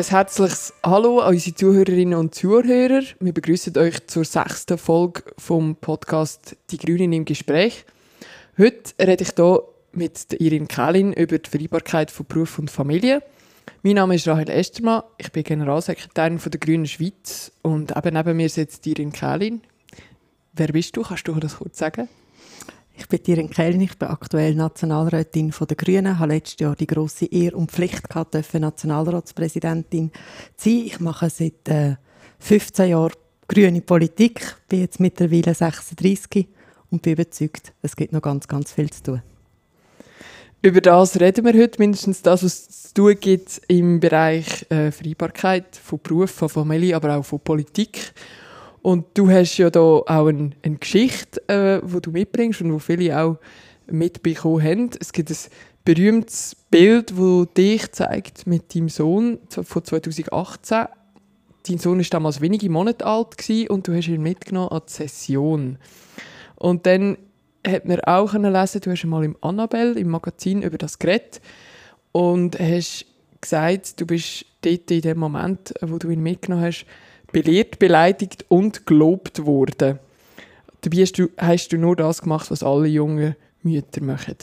Ein herzliches Hallo an unsere Zuhörerinnen und Zuhörer. Wir begrüßen euch zur sechsten Folge vom Podcast Die Grünen im Gespräch. Heute rede ich hier mit Irin Kählin über die Vereinbarkeit von Beruf und Familie. Mein Name ist Rahel Estermann, ich bin Generalsekretärin der Grünen Schweiz und eben neben mir sitzt Irin Kählin. Wer bist du? Kannst du das kurz sagen? Ich bin Irin Kählin, ich bin aktuell Nationalrätin der Grünen, habe letztes Jahr die grosse Ehre und Pflicht gehabt, Nationalratspräsidentin zu sein. Ich mache seit äh, 15 Jahren grüne Politik, bin jetzt mittlerweile 36 und bin überzeugt, es gibt noch ganz, ganz viel zu tun. Über das reden wir heute, mindestens das, was es zu tun gibt im Bereich äh, Vereinbarkeit von Beruf, von Familie, aber auch von Politik. Und du hast ja da auch eine, eine Geschichte, äh, du mitbringst und wo viele auch mitbekommen haben. Es gibt ein berühmtes Bild, das dich zeigt mit deinem Sohn von 2018. Dein Sohn war damals wenige Monate alt und du hast ihn mitgenommen an die Session. Und dann hat man auch lesen, du hast einmal im Annabelle, im Magazin, über das geredet und hast gesagt, du bist dort in dem Moment, wo du ihn mitgenommen hast, belehrt, beleidigt und gelobt worden. Dabei hast du, hast du nur das gemacht, was alle jungen Mütter machen.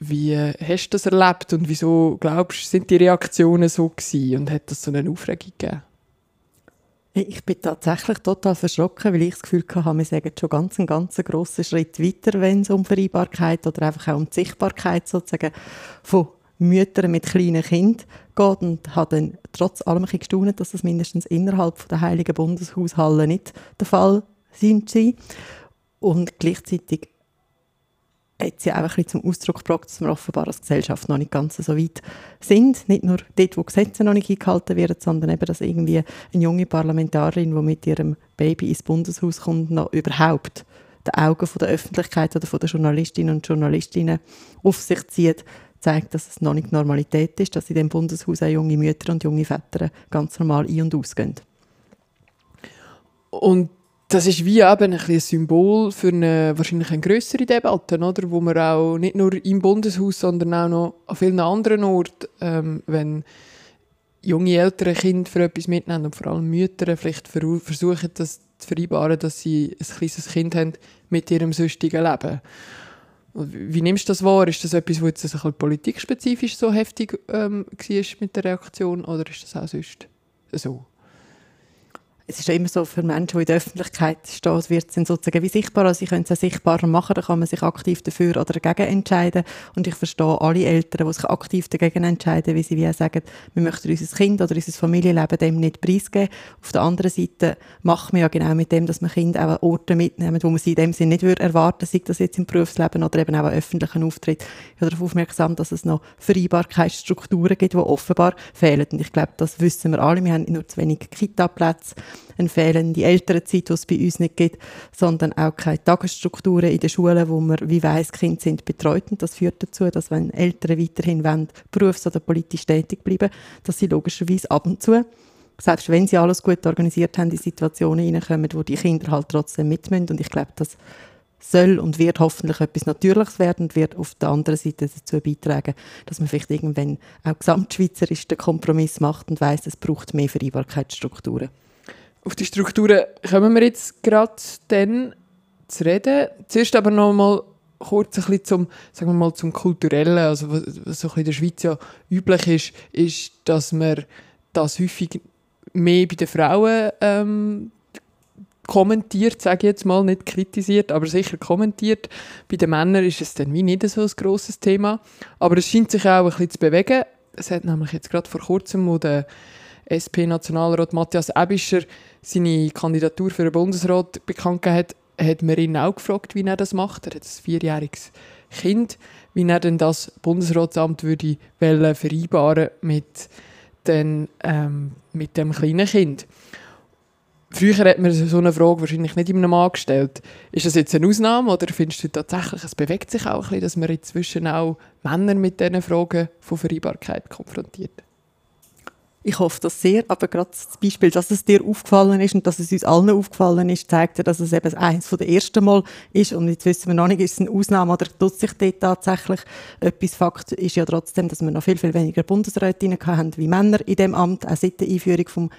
Wie hast du das erlebt und wieso glaubst sind die Reaktionen so gewesen und hat das so eine Aufregung gegeben? Ich bin tatsächlich total verschrocken, weil ich das Gefühl hatte, wir sagen schon ganz einen ganz grossen Schritt weiter, wenn es um Vereinbarkeit oder einfach auch um die Sichtbarkeit sozusagen von Müttern mit kleinen Kindern geht und habe dann trotz allem ein dass das mindestens innerhalb der Heiligen Bundeshaushalle nicht der Fall sind. Und gleichzeitig hat sie auch ein zum Ausdruck gebracht, dass wir offenbar als Gesellschaft noch nicht ganz so weit sind. Nicht nur dort, wo Gesetze noch nicht eingehalten werden, sondern eben, dass irgendwie eine junge Parlamentarin, die mit ihrem Baby ins Bundeshaus kommt, noch überhaupt die Augen von der Öffentlichkeit oder von der Journalistinnen und Journalistinnen auf sich zieht, zeigt, dass es noch nicht Normalität ist, dass in dem Bundeshaus auch junge Mütter und junge Väter ganz normal ein- und ausgehen. Und das ist wie eben ein, Symbol für eine wahrscheinlich eine größere Debatte, oder? wo man auch nicht nur im Bundeshaus, sondern auch noch an vielen anderen Orten, ähm, wenn junge ältere Kinder für etwas mitnehmen und vor allem Mütter vielleicht versuchen, das zu vereinbaren, dass sie ein kleines Kind haben mit ihrem sonstigen Leben. Wie nimmst du das wahr? Ist das etwas, was jetzt ein bisschen politikspezifisch so heftig ähm, war mit der Reaktion oder ist das auch sonst so? Es ist ja immer so, für Menschen, die in der Öffentlichkeit stehen, wird es sozusagen wie sichtbar. Also sie können es ja sichtbarer machen, dann kann man sich aktiv dafür oder dagegen entscheiden. Und ich verstehe alle Eltern, die sich aktiv dagegen entscheiden, wie sie wie sagen, wir möchten unser Kind oder unser Familienleben dem nicht preisgeben. Auf der anderen Seite machen wir ja genau mit dem, dass wir Kinder auch Orte mitnehmen, wo man sie in dem Sinne nicht würde erwarten, sei das jetzt im Berufsleben oder eben auch an öffentlichen Auftritt. Ich bin darauf aufmerksam, dass es noch Vereinbarkeitsstrukturen gibt, die offenbar fehlen. Und ich glaube, das wissen wir alle. Wir haben nur zu wenig Kita-Plätze eine fehlende Elternzeit, die es bei uns nicht gibt, sondern auch keine Tagesstrukturen in den Schulen, wo man wie weiss, Kinder sind betreut. Und das führt dazu, dass wenn Eltern weiterhin wollen, berufs- oder politisch tätig bleiben, dass sie logischerweise ab und zu selbst wenn sie alles gut organisiert haben, in Situationen hineinkommen, wo die Kinder halt trotzdem mitmüssen. Und ich glaube, das soll und wird hoffentlich etwas Natürliches werden und wird auf der anderen Seite dazu beitragen, dass man vielleicht irgendwann auch gesamtschweizerisch den Kompromiss macht und weiß, es braucht mehr Vereinbarkeitsstrukturen. Auf die Strukturen kommen wir jetzt gerade dann zu reden. Zuerst aber noch mal kurz ein bisschen zum, sagen wir mal, zum Kulturellen. Also was, was so in der Schweiz ja üblich ist, ist, dass man das häufig mehr bei den Frauen ähm, kommentiert, sage ich jetzt mal, nicht kritisiert, aber sicher kommentiert. Bei den Männern ist es dann wie nicht so ein grosses Thema. Aber es scheint sich auch ein bisschen zu bewegen. Es hat nämlich jetzt gerade vor kurzem, wo der SP-Nationalrat Matthias Ebischer seine Kandidatur für den Bundesrat bekannt gegeben hat, hat man ihn auch gefragt, wie er das macht. Er hat ein vierjähriges Kind, wie er denn das Bundesratsamt würde vereinbaren mit, den, ähm, mit dem kleinen Kind. Früher hat man so eine Frage wahrscheinlich nicht in einem Mann gestellt. Ist das jetzt eine Ausnahme oder findest du tatsächlich, es bewegt sich auch ein bisschen, dass man inzwischen auch Männer mit diesen Fragen von Vereinbarkeit konfrontiert? Ich hoffe das sehr, aber gerade das Beispiel, dass es dir aufgefallen ist und dass es uns allen aufgefallen ist, zeigt ja, dass es eben eines der ersten Mal ist und jetzt wissen wir noch nicht, ist es eine Ausnahme oder tut sich dort tatsächlich etwas. Fakt ist ja trotzdem, dass wir noch viel, viel weniger Bundesrätinnen haben wie Männer in dem Amt, auch seit der Einführung vom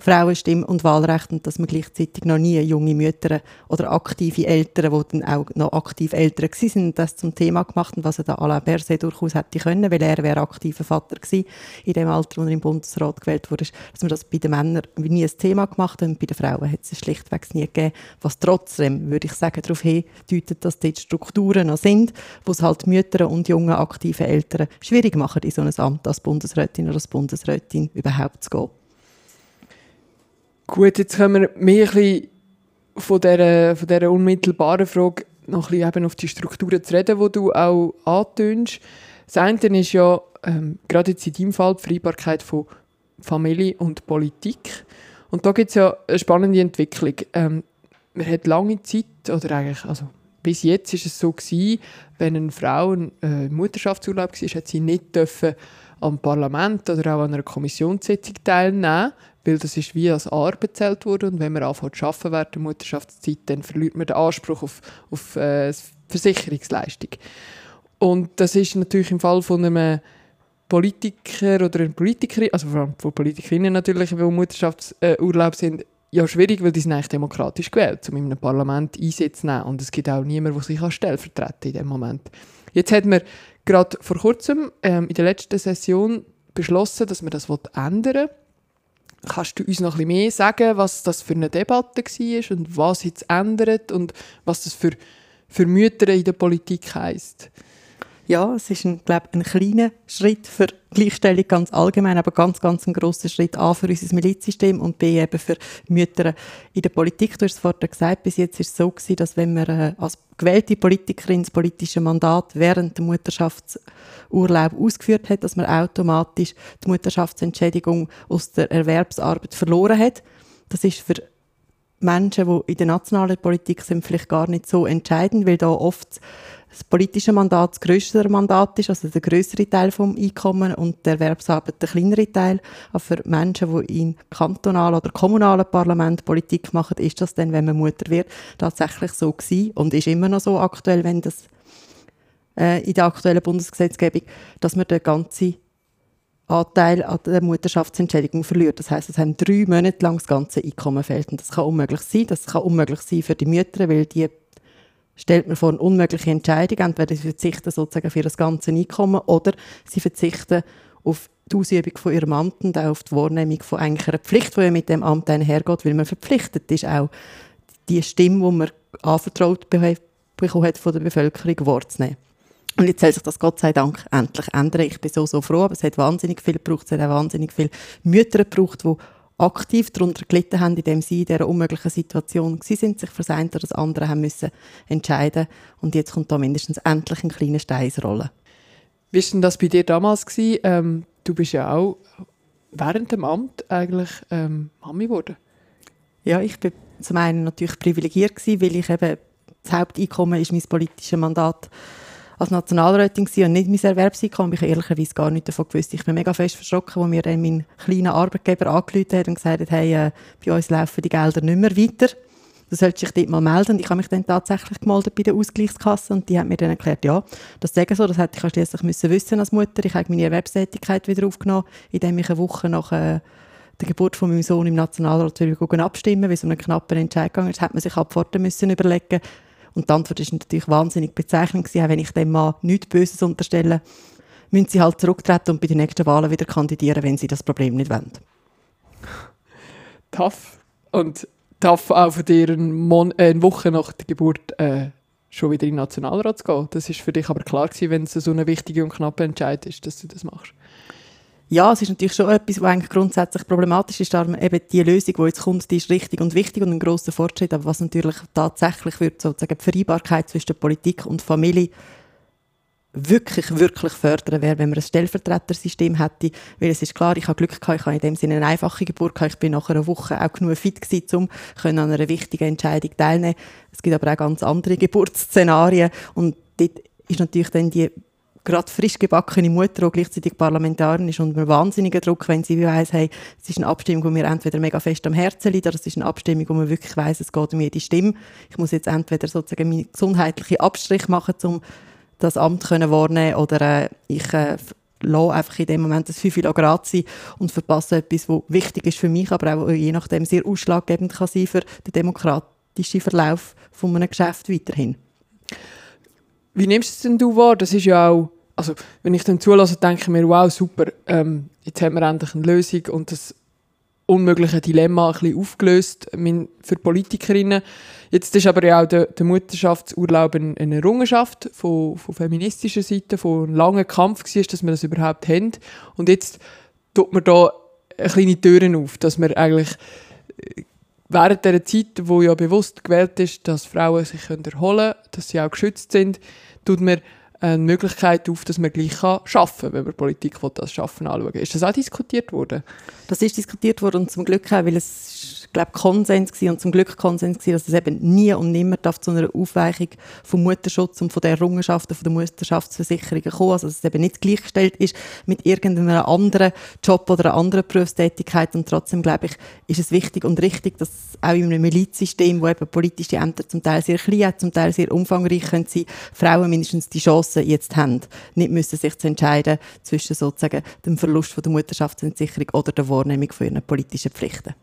Frauenstimme und Wahlrecht und dass man gleichzeitig noch nie junge Mütter oder aktive Eltern, die dann auch noch aktiv Eltern sind, das zum Thema gemacht und was er da Alain Berset durchaus hätte können, weil er wäre aktiver Vater gewesen in dem Alter, wo er im Bundesrat gewählt wurde, dass man das bei den Männern nie ein Thema gemacht hat und bei den Frauen hat es schlichtweg nie gegeben, was trotzdem, würde ich sagen, darauf hindeutet, dass dort Strukturen noch sind, wo es halt Mütter und junge aktive Eltern schwierig machen, in so ein Amt als Bundesrätin oder als Bundesrätin überhaupt zu gehen. Gut, jetzt können wir mehr von dieser, von dieser unmittelbaren Frage noch ein bisschen eben auf die Strukturen zu reden, die du auch antönst. Das eine ist ja, ähm, gerade jetzt in deinem Fall, die Vereinbarkeit von Familie und Politik. Und da gibt es ja eine spannende Entwicklung. Ähm, man hat lange Zeit, oder eigentlich, also bis jetzt ist es so gewesen, wenn eine Frau ein äh, Mutterschaftsurlaub war, hat sie nicht dürfen am Parlament oder auch an einer Kommissionssitzung teilnehmen, weil das ist wie als Arbeit zählt wurde und wenn man anfängt zu arbeiten während der Mutterschaftszeit, dann verliert man den Anspruch auf, auf äh, Versicherungsleistung. Und das ist natürlich im Fall von einem Politiker oder einer Politikerin, also vor allem von Politikerinnen natürlich, die Mutterschaftsurlaub sind, ja schwierig, weil die sind eigentlich demokratisch gewählt, um in einem Parlament Einsitz zu nehmen. Und es gibt auch niemanden, der sich stellvertreten in dem Moment. Jetzt hat man gerade vor kurzem ähm, in der letzten Session beschlossen, dass man das ändern will. Kannst du uns noch ein bisschen mehr sagen, was das für eine Debatte war und was jetzt ändert und was das für, für Mütter in der Politik heisst? Ja, es ist, ein, glaube ein kleiner Schritt für Gleichstellung ganz allgemein, aber ganz, ganz ein grosser Schritt A für unser Milizsystem und B eben für Mütter in der Politik. Du hast es vorhin gesagt, bis jetzt ist es so gewesen, dass wenn man äh, als gewählte Politikerin das politische Mandat während der Mutterschaftsurlaub ausgeführt hat, dass man automatisch die Mutterschaftsentschädigung aus der Erwerbsarbeit verloren hat. Das ist für Menschen, die in der nationalen Politik sind, vielleicht gar nicht so entscheidend, weil da oft das politische Mandat das größere Mandat ist, also der größere Teil vom Einkommen und der Erwerbsarbeit der kleinere Teil. Aber für Menschen, die in kantonalen oder kommunalen Parlament Politik machen, ist das dann, wenn man Mutter wird, tatsächlich so gewesen und ist immer noch so aktuell, wenn das äh, in der aktuellen Bundesgesetzgebung, dass man den ganzen Anteil an der Mutterschaftsentschädigung verliert. Das heißt, es haben drei Monate lang das ganze Einkommen fehlt. Und das kann unmöglich sein. Das kann unmöglich sein für die Mütter, weil die stellt man vor eine unmögliche Entscheidung. Entweder sie verzichten sozusagen für das ganze Einkommen oder sie verzichten auf die Ausübung von ihrem Amt und auch auf die Wahrnehmung von eigentlich einer Pflicht, die mit dem Amt einhergeht, weil man verpflichtet ist, auch die Stimme, die man anvertraut bekommen hat von der Bevölkerung, wahrzunehmen. Und jetzt soll sich das Gott sei Dank endlich ändern. Ich bin so, so froh, aber es hat wahnsinnig viel gebraucht, es hat auch wahnsinnig viele Mütter gebraucht, die aktiv darunter gelitten haben, indem sie in dieser unmöglichen Situation sind, sich für das eine oder das andere haben müssen entscheiden und jetzt kommt da mindestens endlich ein kleiner Stein ins Rollen. Wie war denn das bei dir damals? Ähm, du bist ja auch während dem Amt eigentlich ähm, Mami geworden. Ja, ich bin zum einen natürlich privilegiert gewesen, weil ich eben das Haupteinkommen ist mein politisches Mandat als Nationalrätin und nicht mein Erwerbseinkommen. Ich habe ehrlicherweise gar nicht davon gewusst. Ich bin mega fest verschrocken, als mir dann mein kleiner Arbeitgeber angerufen hat und gesagt hat, hey, äh, bei uns laufen die Gelder nicht mehr weiter. Du solltest dich dort mal melden. Und ich habe mich dann tatsächlich gemeldet bei der Ausgleichskasse und die hat mir dann erklärt, ja, das sagen so, das hätte ich schließlich müssen wissen als Mutter. Ich habe meine Erwerbstätigkeit wieder aufgenommen, indem ich eine Woche nach äh, der Geburt von meinem Sohn im Nationalrat abstimmen weil es um einen knappen Entscheid ging. Das hat man sich ab müssen überlegen und die Antwort ist natürlich wahnsinnig bezeichnend gewesen, wenn ich dem Mann nichts Böses unterstelle, müssen sie halt zurücktreten und bei den nächsten Wahlen wieder kandidieren, wenn sie das Problem nicht wollen. Tough. Und tough auch für dir eine, äh, eine Woche nach der Geburt äh, schon wieder in den Nationalrat zu gehen. Das ist für dich aber klar gewesen, wenn es so eine wichtige und knappe Entscheid ist, dass du das machst. Ja, es ist natürlich schon etwas, was eigentlich grundsätzlich problematisch ist, aber eben die Lösung, die jetzt kommt, die ist richtig und wichtig und ein grosser Fortschritt, aber was natürlich tatsächlich wird, sozusagen die Vereinbarkeit zwischen Politik und Familie wirklich, wirklich fördern wäre, wenn man ein Stellvertretersystem hätte, weil es ist klar, ich habe Glück gehabt, ich habe in dem Sinne eine einfache Geburt gehabt, ich bin nach einer Woche auch genug fit gewesen, um an einer wichtigen Entscheidung teilnehmen. Es gibt aber auch ganz andere Geburtsszenarien und dort ist natürlich dann die gerade frisch gebackene Mutter, die gleichzeitig Parlamentarin ist und einen wahnsinnigen Druck, wenn sie weiss, hey, es ist eine Abstimmung, die mir entweder mega fest am Herzen liegt, oder es ist eine Abstimmung, wo man wirklich weiss, es geht um jede Stimme. Ich muss jetzt entweder sozusagen meinen gesundheitlichen Abstrich machen, um das Amt können wahrnehmen oder äh, ich äh, lasse einfach in dem Moment das 5 Grad sein und verpasse etwas, was wichtig ist für mich, aber auch je nachdem sehr ausschlaggebend kann sein für den demokratischen Verlauf von einem Geschäft weiterhin. Wie nimmst du es denn du wahr? Das ist ja auch, also wenn ich dann zulasse, denke ich mir, wow, super, ähm, jetzt haben wir endlich eine Lösung und das unmögliche Dilemma ein bisschen aufgelöst für Politikerinnen. Jetzt ist aber ja auch der, der Mutterschaftsurlaub eine, eine Errungenschaft von, von feministischer Seite, von einem langen Kampf war, dass wir das überhaupt haben. Und jetzt tut man da eine kleine Türen auf, dass man eigentlich äh, während der Zeit, wo ja bewusst gewählt ist, dass Frauen sich erholen können, dass sie auch geschützt sind, tut man eine Möglichkeit auf, dass man gleich arbeiten kann, wenn man Politik will, das Schaffen anschauen Ist das auch diskutiert worden? Das ist diskutiert worden und zum Glück auch, weil es glaube Konsens gewesen und zum Glück Konsens gewesen, dass es eben nie und nimmer darf zu einer Aufweichung vom Mutterschutz und von der Errungenschaften von der Mutterschaftsversicherung kommen, also dass es eben nicht gleichgestellt ist mit irgendeinem anderen Job oder einer anderen Berufstätigkeit und trotzdem glaube ich, ist es wichtig und richtig, dass auch in einem Milizsystem, wo eben politische Ämter zum Teil sehr klein, zum Teil sehr umfangreich sein, Frauen mindestens die Chance jetzt haben, nicht müssen sich zu entscheiden zwischen sozusagen dem Verlust von der Mutterschaftsversicherung oder der Wahrnehmung von ihren politischen Pflichten.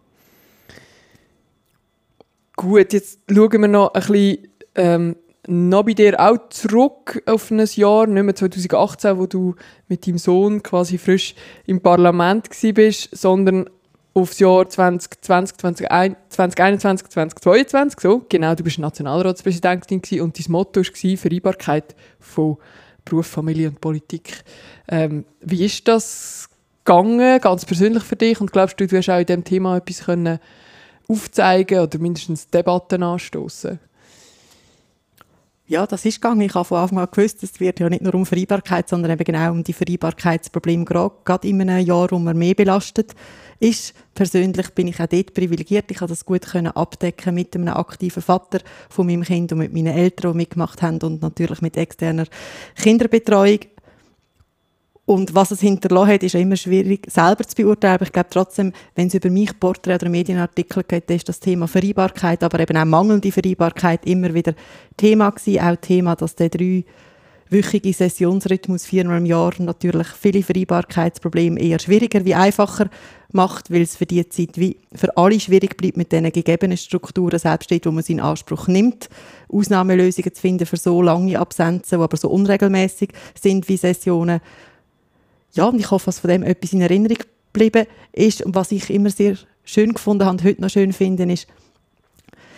Gut, jetzt schauen wir noch ein bisschen ähm, noch bei dir auch zurück auf ein Jahr, nicht mehr 2018, wo du mit deinem Sohn quasi frisch im Parlament bist, sondern aufs Jahr 2020, 2021, 2022, so. Genau, du bist Nationalratspräsidentin und dein Motto war Vereinbarkeit von Beruf, Familie und Politik. Ähm, wie ist das gegangen, ganz persönlich für dich? Und glaubst du, du hast auch in diesem Thema etwas können aufzeigen oder mindestens Debatten anstoßen? Ja, das ist gegangen. Ich habe von Anfang an gewusst, es wird ja nicht nur um Vereinbarkeit, sondern eben genau um die Vereinbarkeitsprobleme, gerade in einem Jahr, wo man mehr belastet ist. Persönlich bin ich auch dort privilegiert. Ich konnte das gut abdecken mit einem aktiven Vater von meinem Kind und mit meinen Eltern, die mitgemacht haben und natürlich mit externer Kinderbetreuung. Und was es hinterlassen hat, ist ja immer schwierig selber zu beurteilen. Aber ich glaube trotzdem, wenn es über mich Porträt oder Medienartikel geht, ist das Thema Vereinbarkeit, aber eben auch mangelnde Vereinbarkeit immer wieder Thema gewesen. Auch Thema, dass der drei wöchige Sessionsrhythmus viermal im Jahr natürlich viele Vereinbarkeitsprobleme eher schwieriger wie einfacher macht, weil es für die Zeit wie für alle schwierig bleibt, mit diesen gegebenen Strukturen selbst steht, wo man seinen Anspruch nimmt, Ausnahmelösungen zu finden für so lange Absenzen, die aber so unregelmäßig sind wie Sessionen ja, und ich hoffe, dass von dem etwas in Erinnerung geblieben ist. Und was ich immer sehr schön gefunden habe und heute noch schön finde, ist,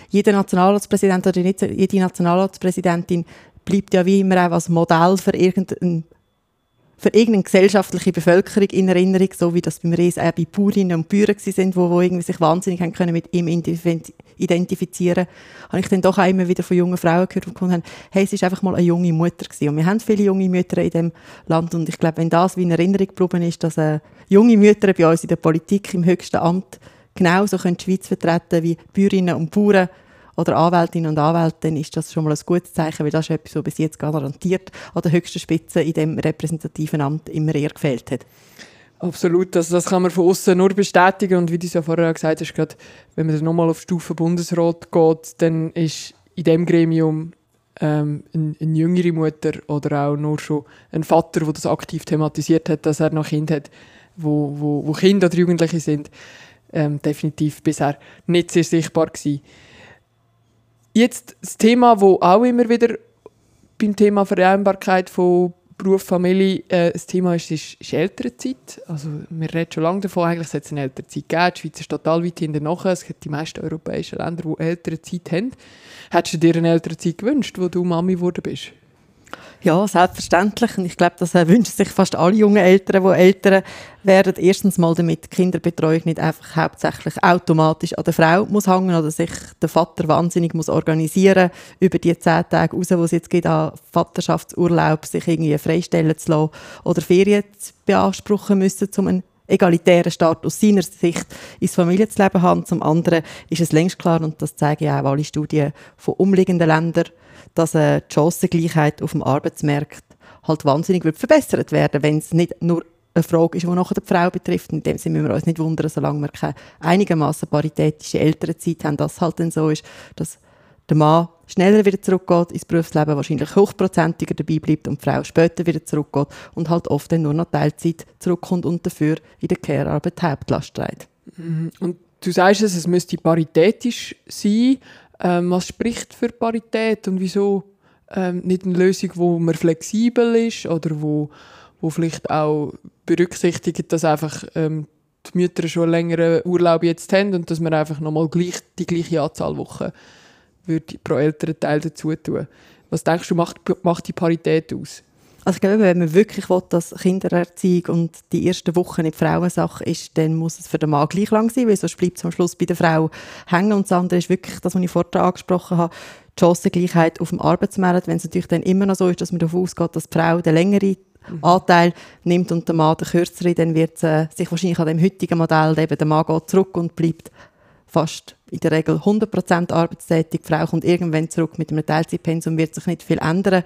jeder Nationalratspräsident oder jede Nationalratspräsidentin bleibt ja wie immer auch als Modell für irgendeinen für irgendeine gesellschaftliche Bevölkerung in Erinnerung, so wie das beim Ries auch bei Bäuerinnen und Bauern sind, wo, wo irgendwie sich wahnsinnig haben können mit ihm identifizieren habe ich dann doch auch immer wieder von jungen Frauen gehört, die gefunden hey, es ist einfach mal eine junge Mutter gewesen. Und wir haben viele junge Mütter in diesem Land und ich glaube, wenn das wie in Erinnerung geblieben ist, dass äh, junge Mütter bei uns in der Politik im höchsten Amt genauso können die Schweiz vertreten wie Bäuerinnen und Bauern, oder Anwältinnen und Anwälte, dann ist das schon mal ein gutes Zeichen, weil das ist etwas, was bis jetzt garantiert an der höchsten Spitze in dem repräsentativen Amt immer eher gefehlt hat. Absolut, also das kann man von außen nur bestätigen und wie du es ja vorher gesagt hast, gerade wenn man dann nochmal auf Stufe Bundesrat geht, dann ist in dem Gremium ähm, eine, eine, jüngere Mutter oder auch nur schon ein Vater, der das aktiv thematisiert hat, dass er noch Kinder hat, wo, wo, wo Kinder oder Jugendliche sind, ähm, definitiv bisher nicht sehr sichtbar gewesen. Jetzt das Thema, das auch immer wieder beim Thema Vereinbarkeit von Beruf, Familie äh, das Thema ist, ist, ist Elternzeit. Also wir reden schon lange davon, eigentlich sollte es eine Elternzeit geben. Die Schweiz ist total weit hinten nachher. Es gibt die meisten europäischen Länder, die Elternzeit haben. Hättest du dir eine Elternzeit gewünscht, wo du Mami geworden bist? Ja, selbstverständlich. Und ich glaube, das äh, wünschen sich fast alle jungen Eltern, die Eltern werden. Erstens mal, damit Kinderbetreuung nicht einfach hauptsächlich automatisch an der Frau muss hängen oder sich der Vater wahnsinnig muss organisieren über die zehn Tage raus, wo es jetzt geht, an Vaterschaftsurlaub sich irgendwie freistellen zu lassen oder Ferien zu beanspruchen müssen, um einen egalitären Start aus seiner Sicht ins Familienleben haben. Zum anderen ist es längst klar, und das zeigen ja auch alle Studien von umliegenden Ländern, dass eine Chancengleichheit auf dem Arbeitsmarkt halt wahnsinnig wird verbessert werden, wenn es nicht nur eine Frage ist, die nachher die Frau betrifft. In dem Sinne müssen wir uns nicht wundern, solange wir keine einigermaßen paritätische Elternzeit haben, dass halt dann so ist, dass der Mann schneller wieder zurückgeht ins Berufsleben, wahrscheinlich hochprozentiger dabei bleibt und die Frau später wieder zurückgeht und halt oft dann nur noch Teilzeit zurückkommt und dafür in der Care-Arbeit Hauptlast trägt. Mhm. Und du sagst es, es müsste paritätisch sein. Ähm, was spricht für Parität und wieso ähm, nicht eine Lösung, wo man flexibel ist oder wo, wo vielleicht auch berücksichtigt, dass einfach ähm, die Mütter schon einen längeren Urlaub jetzt haben und dass man einfach nochmal gleich, die gleiche Anzahl Wochen würde pro Elternteil dazu tun. Was denkst du, macht, macht die Parität aus? Also ich glaube, wenn man wirklich will, dass Kindererziehung und die ersten Wochen nicht Frauensache ist, dann muss es für den Mann gleich lang sein, weil sonst bleibt es am Schluss bei der Frau hängen. Und das andere ist wirklich das, was ich vorher angesprochen habe, die Chancengleichheit auf dem Arbeitsmarkt. Wenn es natürlich dann immer noch so ist, dass man davon ausgeht, dass die Frau den längeren mhm. Anteil nimmt und der Mann den kürzeren, dann wird es äh, sich wahrscheinlich an dem heutigen Modell eben, der Mann geht zurück und bleibt fast in der Regel 100% arbeitstätig. Die Frau kommt irgendwann zurück mit einem Teilzeitpensum, wird sich nicht viel ändern.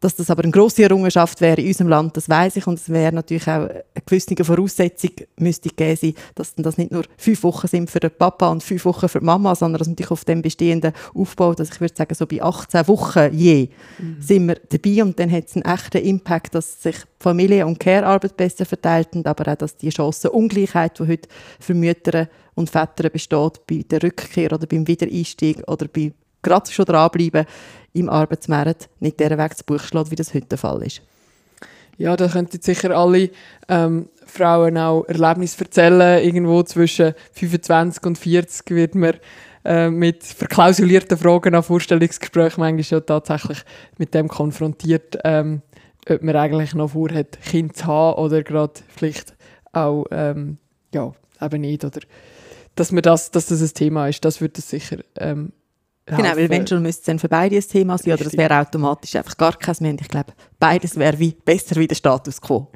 Dass das aber eine grosse Errungenschaft wäre in unserem Land, das weiß ich. Und es wäre natürlich auch eine gewisse Voraussetzung, müsste geben sein, dass das nicht nur fünf Wochen sind für den Papa und fünf Wochen für die Mama, sondern dass man sich auf dem bestehenden Aufbau, dass ich würde sagen, so bei 18 Wochen je, mhm. sind wir dabei. Und dann hat es einen echten Impact, dass sich Familie- und Care-Arbeit besser verteilt und aber auch, dass die Chancenungleichheit, die heute für Mütter und Väter besteht, bei der Rückkehr oder beim Wiedereinstieg oder bei gerade schon dranbleiben, im Arbeitsmarkt nicht der Weg zu Buch schlägt, wie das heute der Fall ist. Ja, da könnten sicher alle ähm, Frauen auch Erlebnisse erzählen. Irgendwo zwischen 25 und 40 wird man äh, mit verklausulierten Fragen an Vorstellungsgesprächen manchmal schon tatsächlich mit dem konfrontiert, ähm, ob man eigentlich noch vorhat, Kind zu haben oder gerade vielleicht auch ähm, ja, eben nicht. Oder dass, man das, dass das ein Thema ist, das würde sicher ähm, Genau, weil wenn schon müsste es dann für beide ein Thema sein, oder es wäre automatisch einfach gar keins mehr. Ich glaube, beides wäre wie, besser wie der Status quo.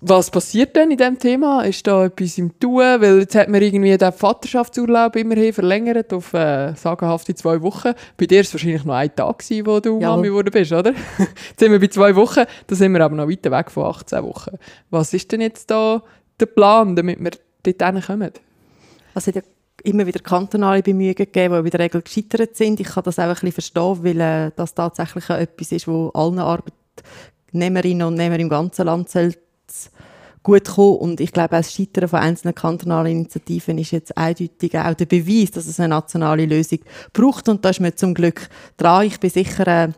Was passiert denn in diesem Thema? Ist da etwas im Tun? Weil jetzt hat man irgendwie den Vaterschaftsurlaub immerhin verlängert auf äh, sagenhafte zwei Wochen. Bei dir war es wahrscheinlich noch ein Tag, gewesen, wo du ja. Mami geworden bist, oder? jetzt sind wir bei zwei Wochen, da sind wir aber noch weiter weg von 18 Wochen. Was ist denn jetzt da der Plan, damit wir dort kommen? Also immer wieder kantonale Bemühungen gegeben, die in der Regel gescheitert sind. Ich kann das auch ein bisschen verstehen, weil äh, das tatsächlich etwas ist, wo allen Arbeitnehmerinnen und Nehmern im ganzen Land gut kommen. Und ich glaube, das Scheitern von einzelnen kantonalen Initiativen ist jetzt eindeutig auch der Beweis, dass es eine nationale Lösung braucht. Und da ist mir zum Glück dran. Ich bin sicher, äh,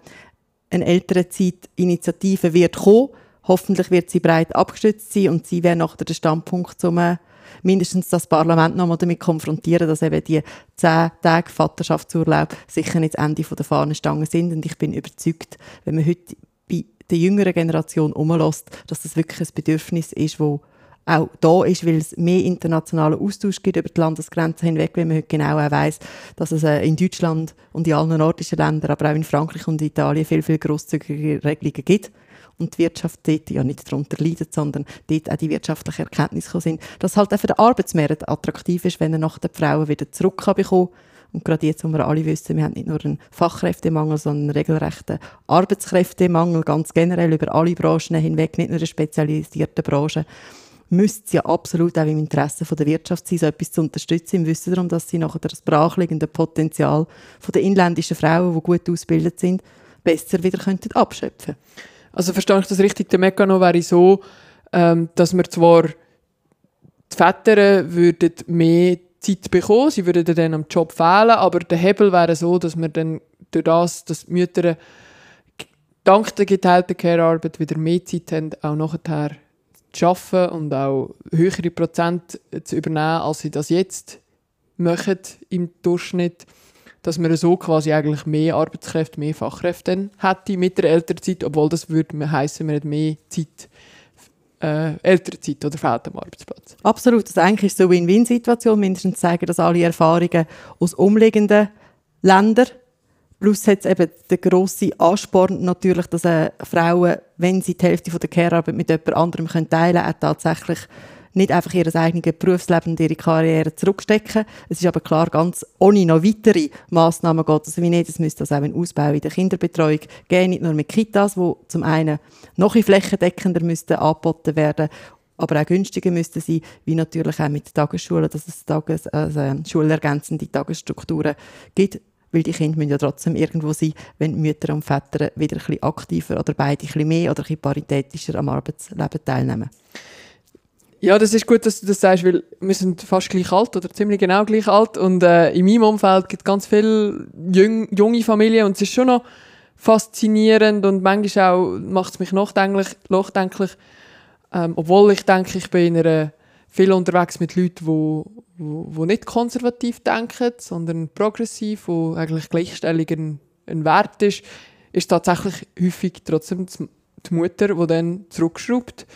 eine ältere Zeit-Initiative wird kommen. Hoffentlich wird sie breit abgestützt sein und sie wäre nachher der Standpunkt zum äh, mindestens das Parlament noch mal damit konfrontieren, dass eben die zehn Tage Vaterschaftsurlaub sicher nicht das Ende der Fahnenstange sind. Und ich bin überzeugt, wenn man heute bei der jüngeren Generation umlässt, dass das wirklich ein Bedürfnis ist, wo auch da ist, weil es mehr internationalen Austausch gibt über die Landesgrenzen hinweg, weil man heute genau auch weiss, dass es äh, in Deutschland und in allen nordischen Ländern, aber auch in Frankreich und Italien viel, viel grosszügige Regelungen gibt und die Wirtschaft dort ja nicht darunter leidet, sondern dort auch die wirtschaftlichen Erkenntnisse sind, dass halt auch für den Arbeitsmarkt attraktiv ist, wenn er nach den Frauen wieder zurückbekommen kann und gerade jetzt, wo wir alle wissen, wir haben nicht nur einen Fachkräftemangel, sondern einen regelrechten Arbeitskräftemangel, ganz generell über alle Branchen hinweg, nicht nur in spezialisierten Branchen, müsste es ja absolut auch im Interesse der Wirtschaft sein, so etwas zu unterstützen, im Wissen darum, dass sie nachher das brachliegende Potenzial der inländischen Frauen, die gut ausgebildet sind, besser wieder abschöpfen könnten. Also verstehe ich das richtig? Der Mechanismus wäre so, ähm, dass wir zwar die Väter würden mehr Zeit bekommen, sie würden dann am Job fehlen, aber der Hebel wäre so, dass wir dann durch das, dass die Mütter dank der geteilten Care-Arbeit wieder mehr Zeit haben, auch nachher zu arbeiten und auch höhere Prozent zu übernehmen, als sie das jetzt machen im Durchschnitt dass man so quasi eigentlich mehr Arbeitskräfte, mehr Fachkräfte hätte mit der Elternzeit, obwohl das würde heißen, man hat mehr Zeit äh, Elternzeit oder fehlt am Arbeitsplatz. Absolut, das eigentlich ist so eine Win-Win-Situation. Mindestens zeigen das alle Erfahrungen aus umliegenden Ländern. Plus hat es eben den grossen Ansporn natürlich, dass äh, Frauen, wenn sie die Hälfte von der Care-Arbeit mit jemand anderem teilen können, auch tatsächlich nicht einfach ihr eigenes Berufsleben und ihre Karriere zurückstecken. Es ist aber klar, ganz ohne noch weitere Massnahmen geht es wie nicht. Es müsste also auch einen Ausbau in der Kinderbetreuung geben, nicht nur mit Kitas, wo zum einen noch ein flächendeckender müssten angeboten werden aber auch günstiger müssten sie, wie natürlich auch mit Tagesschulen, dass es Tages-, also schulergänzende Tagesstrukturen gibt, weil die Kinder müssen ja trotzdem irgendwo sein, wenn Mütter und Väter wieder ein bisschen aktiver oder beide ein bisschen mehr oder ein bisschen paritätischer am Arbeitsleben teilnehmen. Ja, das ist gut, dass du das sagst, weil wir sind fast gleich alt oder ziemlich genau gleich alt. Und äh, in meinem Umfeld gibt es ganz viele jung, junge Familien und es ist schon noch faszinierend und manchmal auch macht es mich nachdenklich, nachdenklich. Ähm, obwohl ich denke, ich bin in einer, viel unterwegs mit Leuten, die wo, wo, wo nicht konservativ denken, sondern progressiv, wo eigentlich Gleichstellung ein, ein Wert ist, ist tatsächlich häufig trotzdem die Mutter, die dann zurückschraubt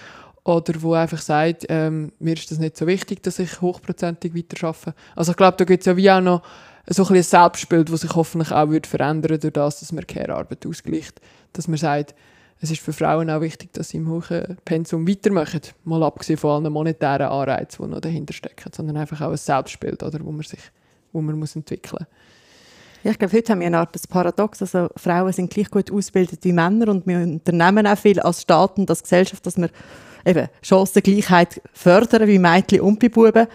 oder wo einfach sagt, ähm, mir ist das nicht so wichtig, dass ich hochprozentig weiter arbeite. Also ich glaube, da gibt es ja wie auch noch so ein, ein Selbstbild, das sich hoffentlich auch wird verändern durch das, dass man Care-Arbeit ausgleicht. Dass man sagt, es ist für Frauen auch wichtig, dass sie im hohen Pensum weitermachen. Mal abgesehen von allen monetären Anreizen, die noch dahinter stecken, sondern einfach auch ein Selbstbild, oder, wo man sich wo man muss entwickeln muss. Ja, ich glaube, heute haben wir eine Art Paradox. Also Frauen sind gleich gut ausgebildet wie Männer und wir unternehmen auch viel als Staat und als Gesellschaft, dass wir eben Chancengleichheit fördern, wie Mädchen und bei Buben.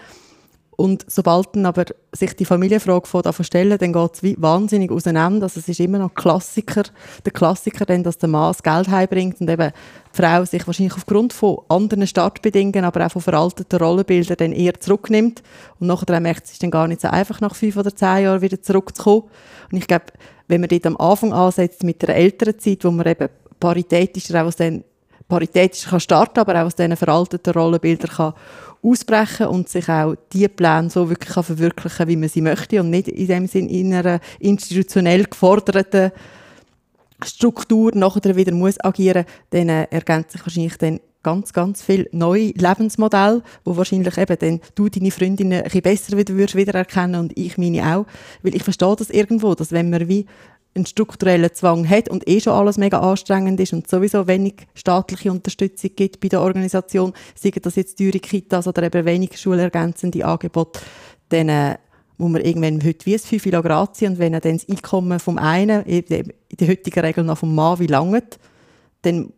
Und sobald dann aber sich die Familienfrage von davon stellen, dann geht es wahnsinnig auseinander. Also es ist immer noch Klassiker, der Klassiker, dann, dass der Mann das Geld heimbringt und eben die Frau sich wahrscheinlich aufgrund von anderen Startbedingungen, aber auch von veralteten Rollenbildern dann eher zurücknimmt. Und nachher merkt es, ist dann gar nicht so einfach, nach fünf oder zehn Jahren wieder zurückzukommen. Und ich glaube, wenn man dort am Anfang ansetzt mit der älteren Zeit, wo man eben paritätischer auch aus den paritätisch kann starten, aber auch aus diesen veralteten Rollenbildern kann ausbrechen und sich auch die Pläne so wirklich kann verwirklichen wie man sie möchte und nicht in dem Sinn in einer institutionell geforderten Struktur nachher wieder muss agieren, dann ergänzt sich wahrscheinlich dann ganz, ganz viel neue Lebensmodelle, wo wahrscheinlich eben dann du deine Freundinnen ein bisschen besser wieder würdest und ich meine auch. Weil ich verstehe das irgendwo, dass wenn man wie einen strukturellen Zwang hat und eh schon alles mega anstrengend ist und sowieso wenig staatliche Unterstützung gibt bei der Organisation, sei das jetzt teure Kitas oder eben wenig schulergänzende Angebote, dann äh, muss man irgendwann heute wie ein Fünfilo Grazie und wenn dann das Einkommen vom einen, in der heutigen Regel noch vom Mann, wie lange, dann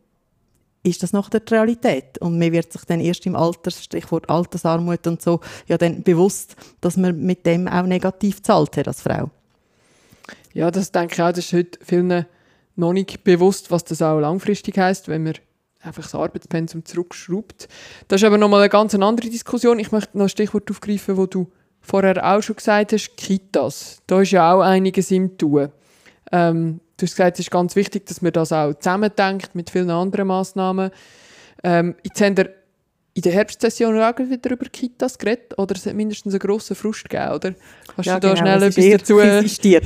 ist das noch die Realität. Und man wird sich dann erst im Alter, Stichwort Altersarmut und so, ja dann bewusst, dass man mit dem auch negativ zahlt hat als Frau. Ja, das denke ich auch, das ist heute vielen noch nicht bewusst, was das auch langfristig heißt, wenn man einfach das Arbeitspensum zurückschraubt. Das ist aber nochmal eine ganz andere Diskussion. Ich möchte noch ein Stichwort aufgreifen, wo du vorher auch schon gesagt hast, Kitas. Da ist ja auch einiges im Tun. Ähm, du hast gesagt, es ist ganz wichtig, dass man das auch zusammendenkt mit vielen anderen Massnahmen. Ähm, jetzt haben in der Herbstsession auch wieder über Kitas geredet oder es hat mindestens einen grossen Frust gegeben, oder? Kannst ja, du da genau, schnell etwas dazu... Existiert.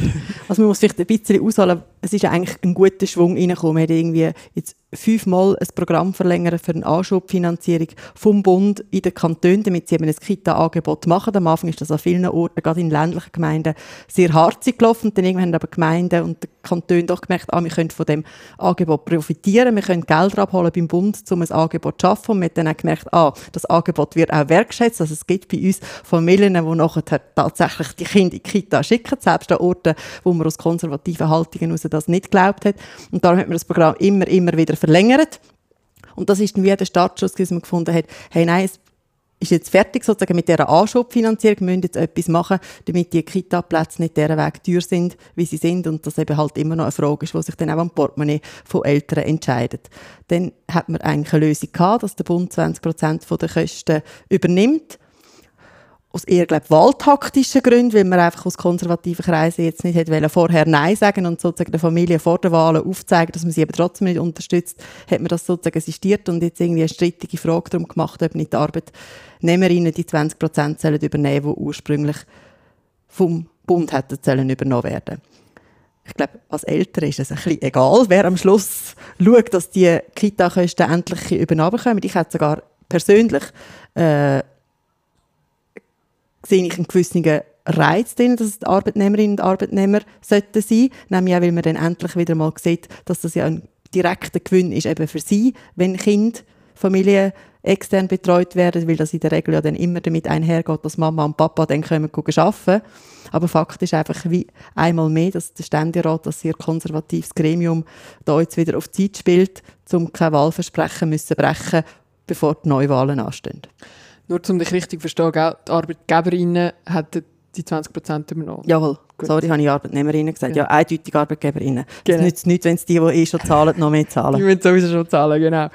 Also man muss vielleicht ein bisschen ausholen, es ist eigentlich ein guter Schwung reingekommen. Irgendwie jetzt fünfmal ein Programm verlängert für eine Anschubfinanzierung vom Bund in den Kantonen, damit sie eben ein Kita-Angebot machen. Am Anfang ist das an vielen Orten, gerade in ländlichen Gemeinden, sehr harzig gelaufen. Dann irgendwann haben aber Gemeinden und die Kantone doch gemerkt, ah, wir können von dem Angebot profitieren, wir können Gelder abholen beim Bund, um ein Angebot zu schaffen. Und wir haben dann gemerkt, ah, das Angebot wird auch wertgeschätzt. Also es gibt bei uns Familien, die nachher tatsächlich die Kinder in die Kita schicken, selbst an Orten, wo man aus konservativen Haltungen heraus das nicht geglaubt hat. Und darum hat man das Programm immer, immer wieder verlängert. Und das ist wie der Startschuss, dass man gefunden hat, hey, nein, es ist jetzt fertig sozusagen mit dieser Anschubfinanzierung, wir müssen jetzt etwas machen, damit die Kita-Plätze nicht deren Weg teuer sind, wie sie sind und das eben halt immer noch eine Frage ist, die sich dann auch am Portemonnaie von Eltern entscheidet. Dann hat man eigentlich eine Lösung gehabt, dass der Bund 20 Prozent der Kosten übernimmt aus eher glaub, wahltaktischen Gründen, weil man einfach aus konservativen Kreisen jetzt nicht hätte vorher Nein sagen und sozusagen der Familie vor der Wahl aufzeigen, dass man sie aber trotzdem nicht unterstützt, hat man das sozusagen assistiert und jetzt irgendwie eine strittige Frage darum gemacht, ob nicht die Arbeitnehmerinnen die 20 Prozent übernehmen sollen, die ursprünglich vom Bund hätten sollen übernommen werden. Ich glaube, als Eltern ist es ein bisschen egal, wer am Schluss schaut, dass die Kita-Kosten endlich übernommen kommen. Ich hätte sogar persönlich äh, sehe ich einen gewissen Reiz drin, dass es die Arbeitnehmerinnen und Arbeitnehmer sollten sein. Nämlich auch, weil man dann endlich wieder mal sieht, dass das ja ein direkter Gewinn ist eben für sie, wenn Kind Familie extern betreut werden, weil das in der Regel ja dann immer damit einhergeht, dass Mama und Papa dann kommen arbeiten. Aber Fakt ist einfach wie einmal mehr, dass der Ständerat, das sehr konservatives Gremium, da jetzt wieder auf Zeit spielt, um kein Wahlversprechen müssen brechen, bevor die Neuwahlen anstehen. Nur um dich richtig zu verstehen, die Arbeitgeberinnen hätten die 20 Prozent übernommen. Jawohl. Gut. Sorry, habe ich Arbeitnehmerinnen gesagt. Ja, ja eindeutig Arbeitgeberinnen. Genau. Es nützt nichts, wenn es die, die eh schon zahlen, noch mehr zahlen. Die müssen sowieso schon zahlen, genau.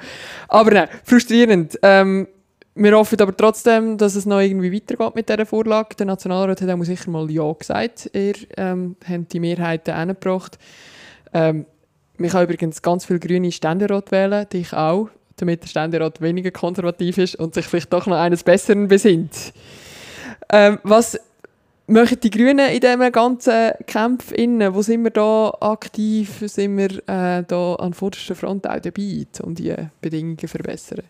Aber nein, frustrierend. Ähm, wir hoffen aber trotzdem, dass es noch irgendwie weitergeht mit dieser Vorlage. Der Nationalrat hat auch sicher mal Ja gesagt. Ihr ähm, habt die Mehrheiten hingebracht. Ähm, man kann übrigens ganz viele grüne Ständerat wählen, dich auch, damit der Ständerat weniger konservativ ist und sich vielleicht doch noch eines Besseren besinnt. Ähm, was Machen die Grünen in diesem ganzen Kampf innen, wo sind wir da aktiv, sind wir äh, da an vorderster Front auch dabei, um die Bedingungen zu verbessern?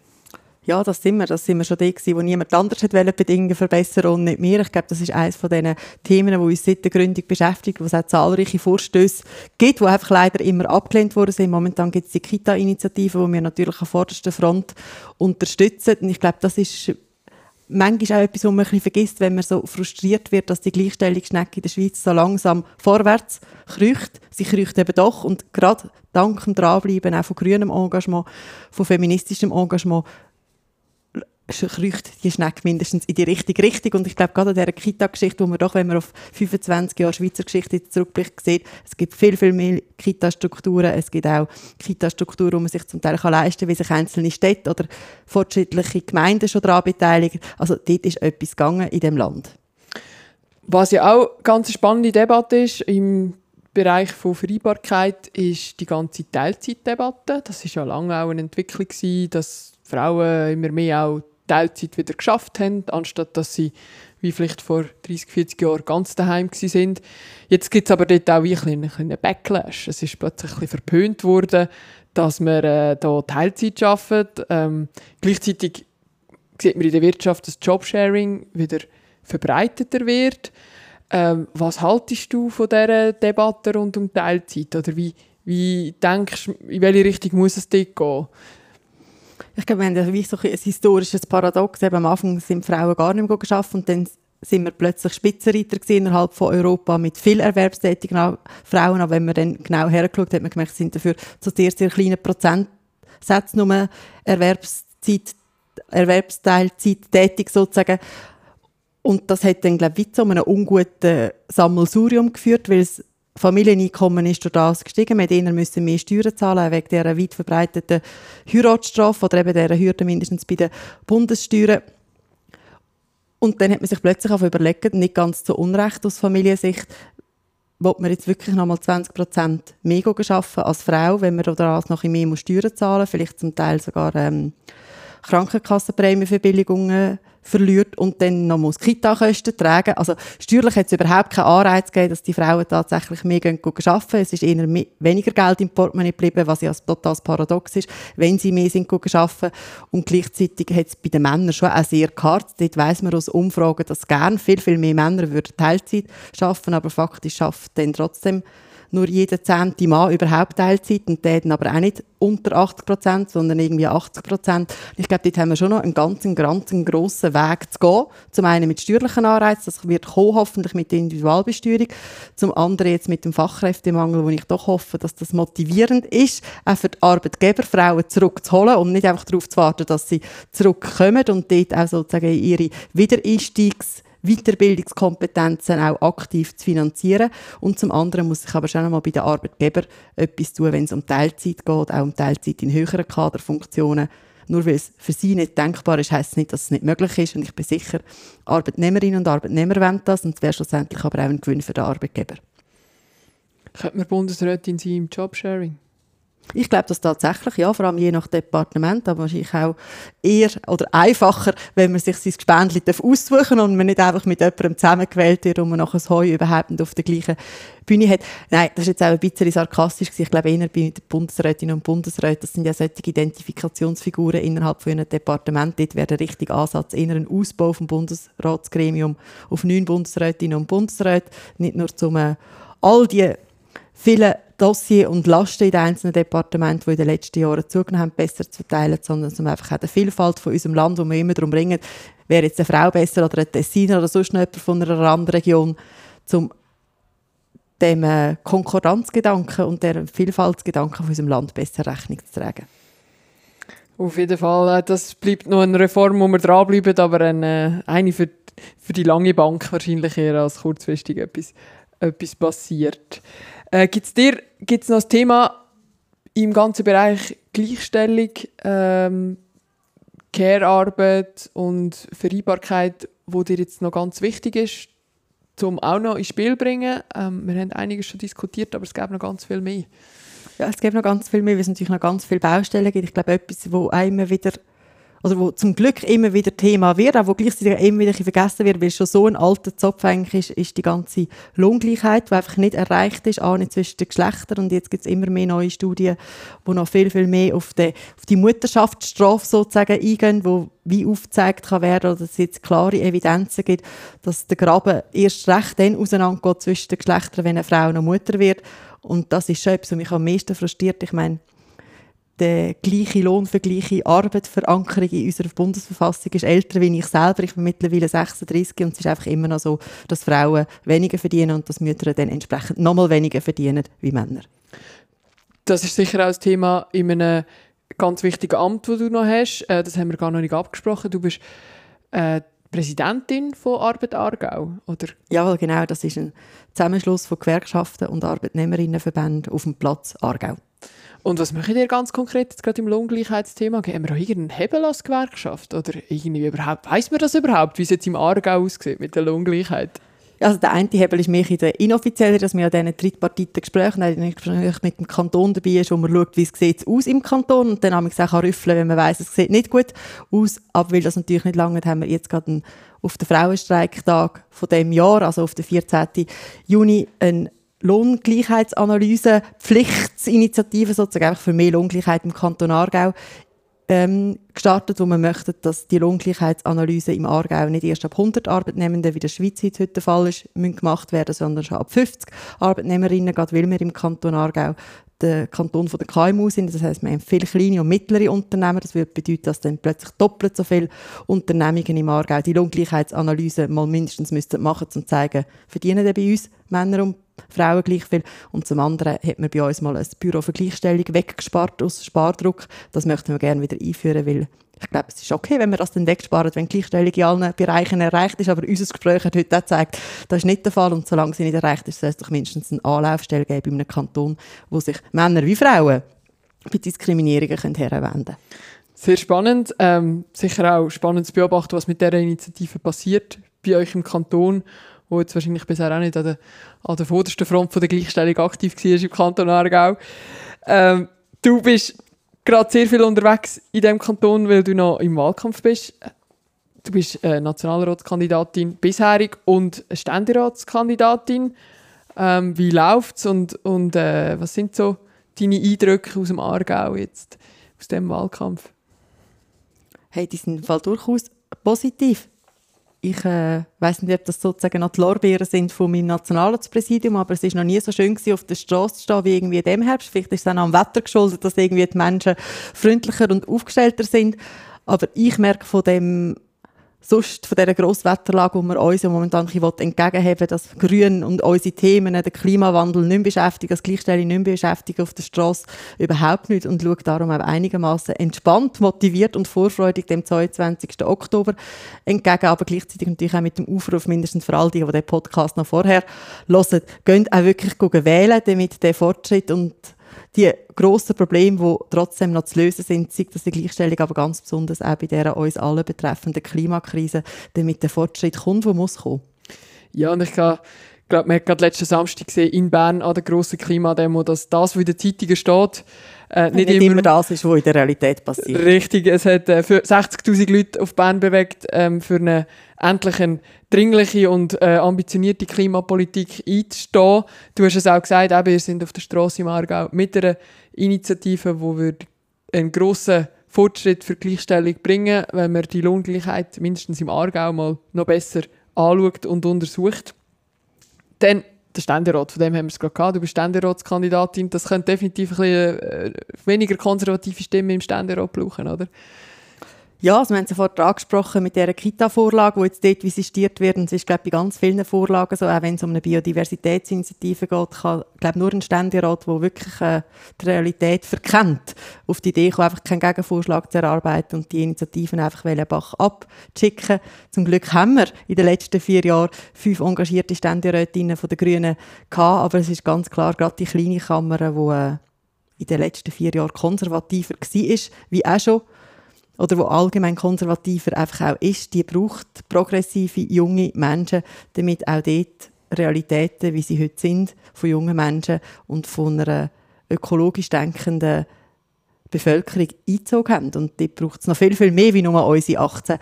Ja, das sind wir. Das sind wir schon die gewesen, wo niemand anders hat die Bedingungen verbessern und nicht mehr. Ich glaube, das ist eines von diesen Themen, die uns seit der Gründung beschäftigt, wo es auch zahlreiche Vorstöße gibt, die einfach leider immer abgelehnt worden sind. Momentan gibt es die Kita-Initiative, die wir natürlich an vorderster Front unterstützen. Und ich glaube, das ist manchmal auch etwas, was man ein bisschen vergisst, wenn man so frustriert wird, dass die Gleichstellungsschnecke in der Schweiz so langsam vorwärts kriecht. Sie kriecht eben doch und gerade dank dem Dranbleiben auch von grünem Engagement, von feministischem Engagement, kriecht die Schnecke mindestens in die richtige Richtung. Und ich glaube, gerade an dieser Kita-Geschichte, wo man doch, wenn man auf 25 Jahre Schweizer Geschichte zurückblickt, sieht, es gibt viel, viel mehr Kita-Strukturen. Es gibt auch Kita-Strukturen, die man sich zum Teil kann leisten kann, wie sich einzelne Städte oder fortschrittliche Gemeinden schon daran beteiligen. Also dort ist etwas gegangen in dem Land. Was ja auch eine ganz spannende Debatte ist, im Bereich von Vereinbarkeit ist die ganze Teilzeitdebatte. Das ist ja lange auch eine Entwicklung dass Frauen immer mehr auch Teilzeit wieder geschafft haben, anstatt dass sie wie vielleicht vor 30, 40 Jahren ganz daheim sind. Jetzt gibt es aber dort auch ein einen Backlash. Es ist plötzlich ein verpönt worden, dass man äh, da Teilzeit arbeitet. Ähm, gleichzeitig sieht man in der Wirtschaft, dass Jobsharing wieder verbreiteter wird. Ähm, was haltest du von dieser Debatte rund um Teilzeit? Oder wie, wie denkst du, in welche Richtung muss es dort gehen? Ich glaube, wir haben so ein historisches Paradox. Eben am Anfang sind Frauen gar nicht mehr gearbeitet und dann sind wir plötzlich Spitzenreiter innerhalb von Europa mit viel erwerbstätigen Frauen. Aber wenn man dann genau hergeschaut hat, man gemerkt, sind dafür zu sehr, sehr kleinen Prozentsätzen nur Erwerbszeit, Erwerbsteilzeit tätig sozusagen. Und das hat dann, glaube ich, zu einem unguten Sammelsurium geführt, weil es Familieneinkommen ist durch das gestiegen. Wir hätten müssen mehr Steuern zahlen wegen dieser weit verbreiteten Heiratsstrafe oder eben dieser Hürde mindestens bei den Bundessteuern. Und dann hat man sich plötzlich auch überlegt, nicht ganz zu Unrecht aus Familiensicht, ob man jetzt wirklich noch mal 20 Prozent mehr arbeiten als Frau, wenn man daraus noch mehr Steuern zahlen muss, vielleicht zum Teil sogar ähm, Krankenkassenprämienverbilligungen verliert und dann noch muss Kita-Kosten tragen. Also steuerlich hat es überhaupt keinen Anreiz gegeben, dass die Frauen tatsächlich mehr gehen, gehen arbeiten. Es ist eher mehr, weniger Geld im Portemonnaie geblieben, was ja ein totales Paradox ist, wenn sie mehr sind arbeiten. Und gleichzeitig hat es bei den Männern schon auch sehr hart. Dort weiss man aus Umfragen, dass gern viel, viel mehr Männer würden Teilzeit arbeiten, aber faktisch schafft dann trotzdem nur jeder zehnte Mann überhaupt Teilzeit und der aber auch nicht unter 80 Prozent, sondern irgendwie 80 Prozent. Ich glaube, dort haben wir schon noch einen ganz, ganz grossen Weg zu gehen. Zum einen mit steuerlichen Anreizen, das wird kommen, hoffentlich mit der Individualbesteuerung. Zum anderen jetzt mit dem Fachkräftemangel, wo ich doch hoffe, dass das motivierend ist, auch für die Arbeitgeber Frauen zurückzuholen und nicht einfach darauf zu warten, dass sie zurückkommen und dort auch sozusagen ihre Wiedereinstiegs- Weiterbildungskompetenzen auch aktiv zu finanzieren. Und zum anderen muss ich aber schon einmal bei den Arbeitgebern etwas tun, wenn es um Teilzeit geht, auch um Teilzeit in höheren Kaderfunktionen. Nur weil es für sie nicht denkbar ist, heisst es nicht, dass es nicht möglich ist. Und ich bin sicher, Arbeitnehmerinnen und Arbeitnehmer wollen das. Und es wäre schlussendlich aber auch ein Gewinn für den Arbeitgeber. Könnte man Bundesrätin sein im Jobsharing? Ich glaube das tatsächlich, ja, vor allem je nach Departement, aber wahrscheinlich auch eher oder einfacher, wenn man sich sein Gespendli aussuchen und man nicht einfach mit jemandem zusammengewählt wird und man nachher das Heu überhaupt nicht auf der gleichen Bühne hat. Nein, das ist jetzt auch ein bisschen sarkastisch Ich glaube eher bei den Bundesrätinnen und Bundesräten, das sind ja solche Identifikationsfiguren innerhalb von einem Departement. Dort wäre der richtige Ansatz eher ein Ausbau vom Bundesratsgremium auf neun Bundesrätinnen und Bundesräte, nicht nur zum äh, all die viele Dossier und Lasten in den einzelnen Departementen, die in den letzten Jahren zugenommen haben, besser zu verteilen, sondern um einfach auch die Vielfalt von unserem Land, wo wir immer darum ringen, wäre jetzt eine Frau besser oder ein Tessiner oder sonst noch jemand von einer anderen Region, um dem äh, Konkordanzgedanken und der Vielfaltsgedanken von unserem Land besser Rechnung zu tragen. Auf jeden Fall, äh, das bleibt noch eine Reform, wo wir dranbleiben, aber eine, eine für, für die lange Bank wahrscheinlich eher als kurzfristig etwas, etwas passiert. Äh, Gibt es dir gibt's noch das Thema im ganzen Bereich Gleichstellung, ähm, Care-Arbeit und Vereinbarkeit, wo dir jetzt noch ganz wichtig ist, zum auch noch ins Spiel bringen? Ähm, wir haben einiges schon diskutiert, aber es gibt noch ganz viel mehr. Ja, es gibt noch ganz viel mehr, weil es natürlich noch ganz viele Baustellen gibt. Ich glaube, etwas, wo einmal wieder oder wo zum Glück immer wieder Thema wird, auch wo gleichzeitig immer wieder vergessen wird, weil schon so ein alter Zopf eigentlich ist, ist die ganze Lohngleichheit, die einfach nicht erreicht ist, auch nicht zwischen den Geschlechtern und jetzt gibt es immer mehr neue Studien, die noch viel, viel mehr auf die, auf die Mutterschaftsstrafe sozusagen eingehen, wo wie aufgezeigt kann werden oder dass es jetzt klare Evidenzen gibt, dass der Graben erst recht dann auseinandergeht zwischen den Geschlechtern, wenn eine Frau noch Mutter wird und das ist schon etwas, was mich am meisten frustriert. Ich meine, der gleiche Lohn für gleiche Arbeitsverankerung in unserer Bundesverfassung ist älter wie ich selber. Ich bin mittlerweile 36 und es ist einfach immer noch so, dass Frauen weniger verdienen und dass Mütter dann entsprechend nochmal weniger verdienen wie Männer. Das ist sicher auch ein Thema in einem ganz wichtigen Amt, das du noch hast. Äh, das haben wir gar noch nicht abgesprochen. Du bist äh, Präsidentin von Arbeit Aargau, oder? Ja, genau. Das ist ein Zusammenschluss von Gewerkschaften und Arbeitnehmerinnenverbänden auf dem Platz Aargau. Und was machen ihr ganz konkret jetzt gerade im Lohngleichheitsthema? Geben wir auch irgendeinen Hebel als Gewerkschaft? Oder irgendwie überhaupt, weiss man das überhaupt, wie es jetzt im Aargau aussieht mit der Lohngleichheit? Also der eine Hebel ist mehr der inoffiziellen, dass wir an diesen Trittpartiten Gesprächen haben, mit dem Kanton dabei ist, wo man schaut, wie es sieht aus im Kanton und dann haben wir auch rüffeln, wenn man weiss, es sieht nicht gut aus. Aber weil das natürlich nicht lange haben wir jetzt gerade auf den Frauenstreiktag von dem Jahr, also auf den 14. Juni, einen Lohngleichheitsanalyse, Pflichtsinitiative sozusagen für mehr Lohngleichheit im Kanton Aargau ähm, gestartet, wo man möchte, dass die Lohngleichheitsanalyse im Aargau nicht erst ab 100 Arbeitnehmenden, wie der Schweiz heute der Fall ist, gemacht werden, sondern schon ab 50 Arbeitnehmerinnen, gerade weil wir im Kanton Aargau der Kanton der KMU sind. Das heißt, wir haben viele kleine und mittlere Unternehmen. Das würde bedeuten, dass dann plötzlich doppelt so viele Unternehmungen im Aargau die Lohngleichheitsanalyse mal mindestens müssten machen, um zu zeigen, verdienen denn bei uns Männer und Frauen gleich viel. Und zum anderen hat man bei uns mal ein Büro für Gleichstellung weggespart aus Spardruck. Das möchten wir gerne wieder einführen, weil ich glaube, es ist okay, wenn wir das dann wegsparen, wenn Gleichstellung in allen Bereichen erreicht ist. Aber unser Gespräch hat heute auch gezeigt, das ist nicht der Fall. Und solange sie nicht erreicht ist, soll es doch mindestens eine Anlaufstelle geben in einem Kanton, wo sich Männer wie Frauen bei Diskriminierungen können herwenden können. Sehr spannend. Ähm, sicher auch spannend zu beobachten, was mit dieser Initiative passiert bei euch im Kanton wo jetzt wahrscheinlich bisher auch nicht an der, an der vordersten Front von der Gleichstellung aktiv war im Kanton Aargau. Ähm, du bist gerade sehr viel unterwegs in diesem Kanton, weil du noch im Wahlkampf bist. Du bist äh, Nationalratskandidatin bisherig und Ständeratskandidatin. Ähm, wie läuft es und, und äh, was sind so deine Eindrücke aus dem Aargau jetzt, aus diesem Wahlkampf? Hey, die sind durchaus positiv ich äh, weiß nicht, ob das sozusagen noch die Lorbeeren sind von meinem Nationalratspräsidium, aber es ist noch nie so schön gewesen, auf der Straße zu stehen wie irgendwie in dem Herbst. Vielleicht ist es auch am Wetter geschuldet, dass irgendwie die Menschen freundlicher und aufgestellter sind. Aber ich merke von dem sonst von dieser Grosswetterlage, wo wir uns ja momentan entgegenheben dass Grün und unsere Themen, den Klimawandel nicht beschäftigen, das Gleichstellung nicht beschäftigen auf der Straße überhaupt nicht und schaut darum auch einigermaßen entspannt, motiviert und vorfreudig dem 22. Oktober entgegen, aber gleichzeitig natürlich auch mit dem Aufruf, mindestens für all die, die den Podcast noch vorher hören, gehen auch wirklich wählen, damit der Fortschritt und die grossen Probleme, die trotzdem noch zu lösen sind, sei das die Gleichstellung, aber ganz besonders auch bei dieser uns alle betreffenden Klimakrise, damit der Fortschritt kommt, der muss kommen. Ja, und ich glaube, man hat gerade letzten Samstag gesehen, in Bern an der grossen Klimademo, dass das, was in den Zeitungen steht, äh, nicht, nicht immer, immer, das ist, was in der Realität passiert. Richtig, es hat äh, 60'000 Leute auf Bern bewegt, ähm, für eine endlich eine dringliche und äh, ambitionierte Klimapolitik einzustehen. Du hast es auch gesagt, eben, wir sind auf der Straße im Aargau mit einer Initiative, die einen grossen Fortschritt für Gleichstellung bringen wenn man die Lohngleichheit mindestens im Aargau mal noch besser anschaut und untersucht. Dann der Ständerat, von dem haben wir es gerade gehabt, du bist Ständeratskandidatin, das könnte definitiv ein bisschen äh, weniger konservative Stimmen im Ständerat brauchen, oder? Ja, also wir haben sofort angesprochen mit dieser Kita-Vorlage, die jetzt dort visistiert wird. Und es ist, glaube ich, bei ganz vielen Vorlagen so, auch wenn es um eine Biodiversitätsinitiative geht, kann, glaube nur ein Ständerat, der wirklich äh, die Realität verkennt, auf die Idee kommt, einfach keinen Gegenvorschlag zu erarbeiten und die Initiativen einfach Bach abzuschicken. Zum Glück haben wir in den letzten vier Jahren fünf engagierte Ständerätinnen von den Grünen gehabt, aber es ist ganz klar, gerade die kleine Kammer, die äh, in den letzten vier Jahren konservativer war, wie auch schon oder wo allgemein konservativer einfach auch ist, die braucht progressive junge Menschen, damit auch dort Realitäten, wie sie heute sind, von jungen Menschen und von einer ökologisch denkenden Bevölkerung eingezogen haben. Und dort braucht es noch viel, viel mehr wie nur unsere 18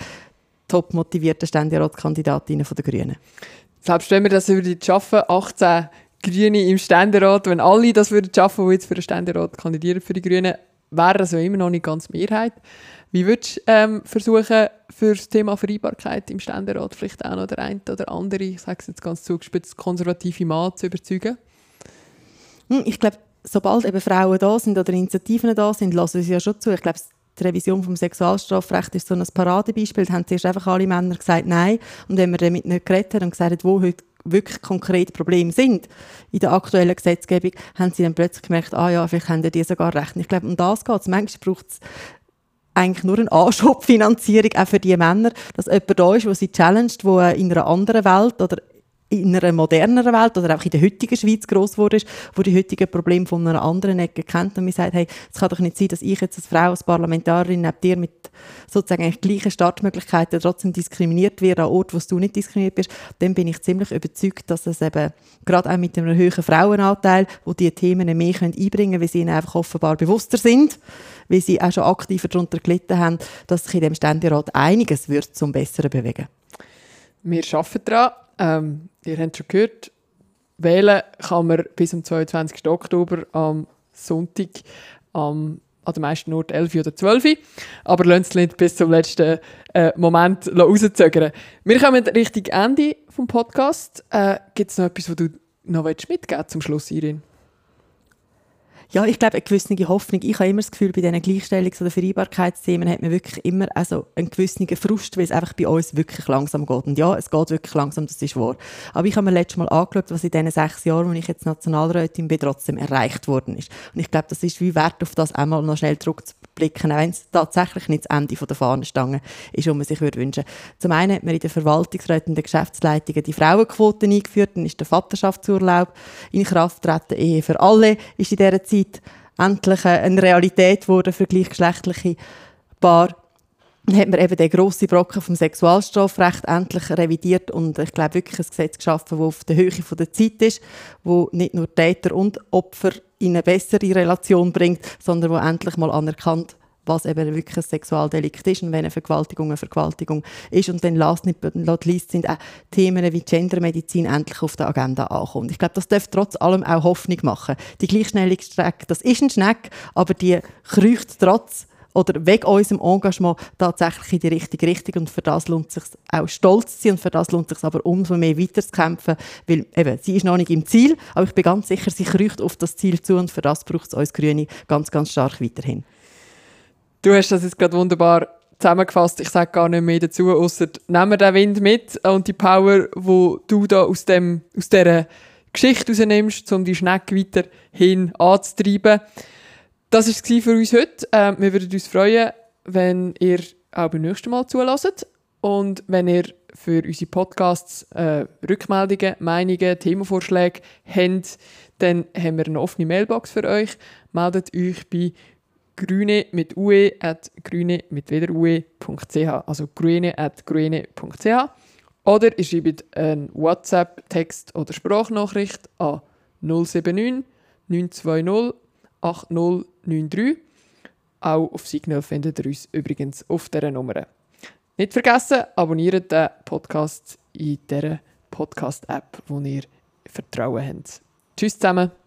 top motivierten Ständeratskandidatinnen der Grünen. Selbst wenn wir das würden schaffen, 18 Grüne im Ständerat, wenn alle das würden schaffen, die jetzt für den Ständerat kandidieren für die Grünen, wäre das ja immer noch nicht ganz Mehrheit. Wie würdest du ähm, versuchen, für das Thema Vereinbarkeit im Ständerat vielleicht auch noch der eine oder andere, ich sage es jetzt ganz zugespitzt, konservative Mann zu überzeugen? Hm, ich glaube, sobald eben Frauen da sind oder Initiativen da sind, lassen sie ja schon zu. Ich glaube, die Revision vom Sexualstrafrecht ist so ein Paradebeispiel. Da haben zuerst einfach alle Männer gesagt Nein. Und wenn man damit nicht geredet hat und gesagt wo heute wirklich konkret Probleme sind in der aktuellen Gesetzgebung, haben sie dann plötzlich gemerkt, ah ja, vielleicht haben die sogar recht. Ich glaube, um das geht es. Manchmal braucht es eigentlich nur eine Anschubfinanzierung auch für die Männer, dass jemand da ist, der sie challenged, der in einer anderen Welt oder in einer moderneren Welt oder auch in der heutigen Schweiz gross geworden ist, wo die heutigen Probleme von einer anderen Ecke kennt und mir sagt, hey, es kann doch nicht sein, dass ich jetzt als Frau, als Parlamentarierin neben dir mit sozusagen gleichen Startmöglichkeiten trotzdem diskriminiert werde an Ort, wo du nicht diskriminiert bist, dann bin ich ziemlich überzeugt, dass es eben gerade auch mit einem höheren Frauenanteil, wo die Themen mehr einbringen können, weil sie ihnen einfach offenbar bewusster sind, weil sie auch schon aktiver darunter gelitten haben, dass sich in dem Ständerat einiges wird zum Besseren bewegen. Wir arbeiten daran. Ähm, ihr habt schon gehört, wählen kann man bis zum 22. Oktober am Sonntag am an den meisten Orten 11 oder 12. Aber lasst es nicht bis zum letzten äh, Moment rauszögern. Wir kommen Richtung Ende des Podcasts. Äh, Gibt es noch etwas, was du noch mitgeben zum Schluss, Irin? Ja, ich glaube, eine gewisse Hoffnung. Ich habe immer das Gefühl, bei diesen Gleichstellungs- oder Vereinbarkeitsthemen hat man wirklich immer also einen gewissen Frust, weil es einfach bei uns wirklich langsam geht. Und ja, es geht wirklich langsam, das ist wahr. Aber ich habe mir letztes Mal angeschaut, was in diesen sechs Jahren, wo ich jetzt Nationalrätin bin, trotzdem erreicht worden ist. Und ich glaube, das ist wie wert, auf das einmal noch schnell zurückzublicken, auch wenn es tatsächlich nicht das Ende der Fahnenstange ist, was man sich würde wünschen Zum einen hat man in den Verwaltungsräten und den Geschäftsleitungen die Frauenquote eingeführt, dann ist der Vaterschaftsurlaub in Kraft getreten, Ehe für alle ist in dieser Zeit Zeit endlich eine Realität wurde für gleichgeschlechtliche Paare. Hat man eben den grossen Brocken vom Sexualstrafrecht endlich revidiert und ich glaube wirklich ein Gesetz geschaffen, das auf der Höhe der Zeit ist, wo nicht nur Täter und Opfer in eine bessere Relation bringt, sondern wo endlich mal anerkannt was eben wirklich ein Sexualdelikt ist und wenn eine Vergewaltigung eine Vergewaltigung ist. Und dann last not least sind auch Themen wie Gendermedizin endlich auf der Agenda ankommen. Ich glaube, das darf trotz allem auch Hoffnung machen. Die Gleichschnelligstrecke, das ist ein Schneck, aber die kriecht trotz oder wegen unserem Engagement tatsächlich in die richtige Richtung und für das lohnt es sich auch stolz zu sein und für das lohnt es sich aber umso mehr weiterzukämpfen, weil eben, sie ist noch nicht im Ziel, aber ich bin ganz sicher, sie kriecht auf das Ziel zu und für das braucht es uns Grüne ganz, ganz stark weiterhin. Du hast das jetzt gerade wunderbar zusammengefasst. Ich sage gar nicht mehr dazu, außer nehmen wir den Wind mit und die Power, wo du da aus, dem, aus dieser Geschichte rausnimmst, um die Schnecke weiterhin anzutreiben. Das war es für uns heute. Äh, wir würden uns freuen, wenn ihr auch beim nächsten Mal zulässt und wenn ihr für unsere Podcasts äh, Rückmeldungen, Meinungen, Themenvorschläge habt, dann haben wir eine offene Mailbox für euch. Meldet euch bei grüne mit ue at grüne mit wieder ue.ch, also grüne at grüne.ch. Oder ihr schreibt einen WhatsApp-Text oder Sprachnachricht an 079 920 8093. Auch auf Signal findet ihr uns übrigens auf dieser Nummer. Nicht vergessen, abonniert den Podcast in dieser Podcast-App, wo ihr Vertrauen habt. Tschüss zusammen.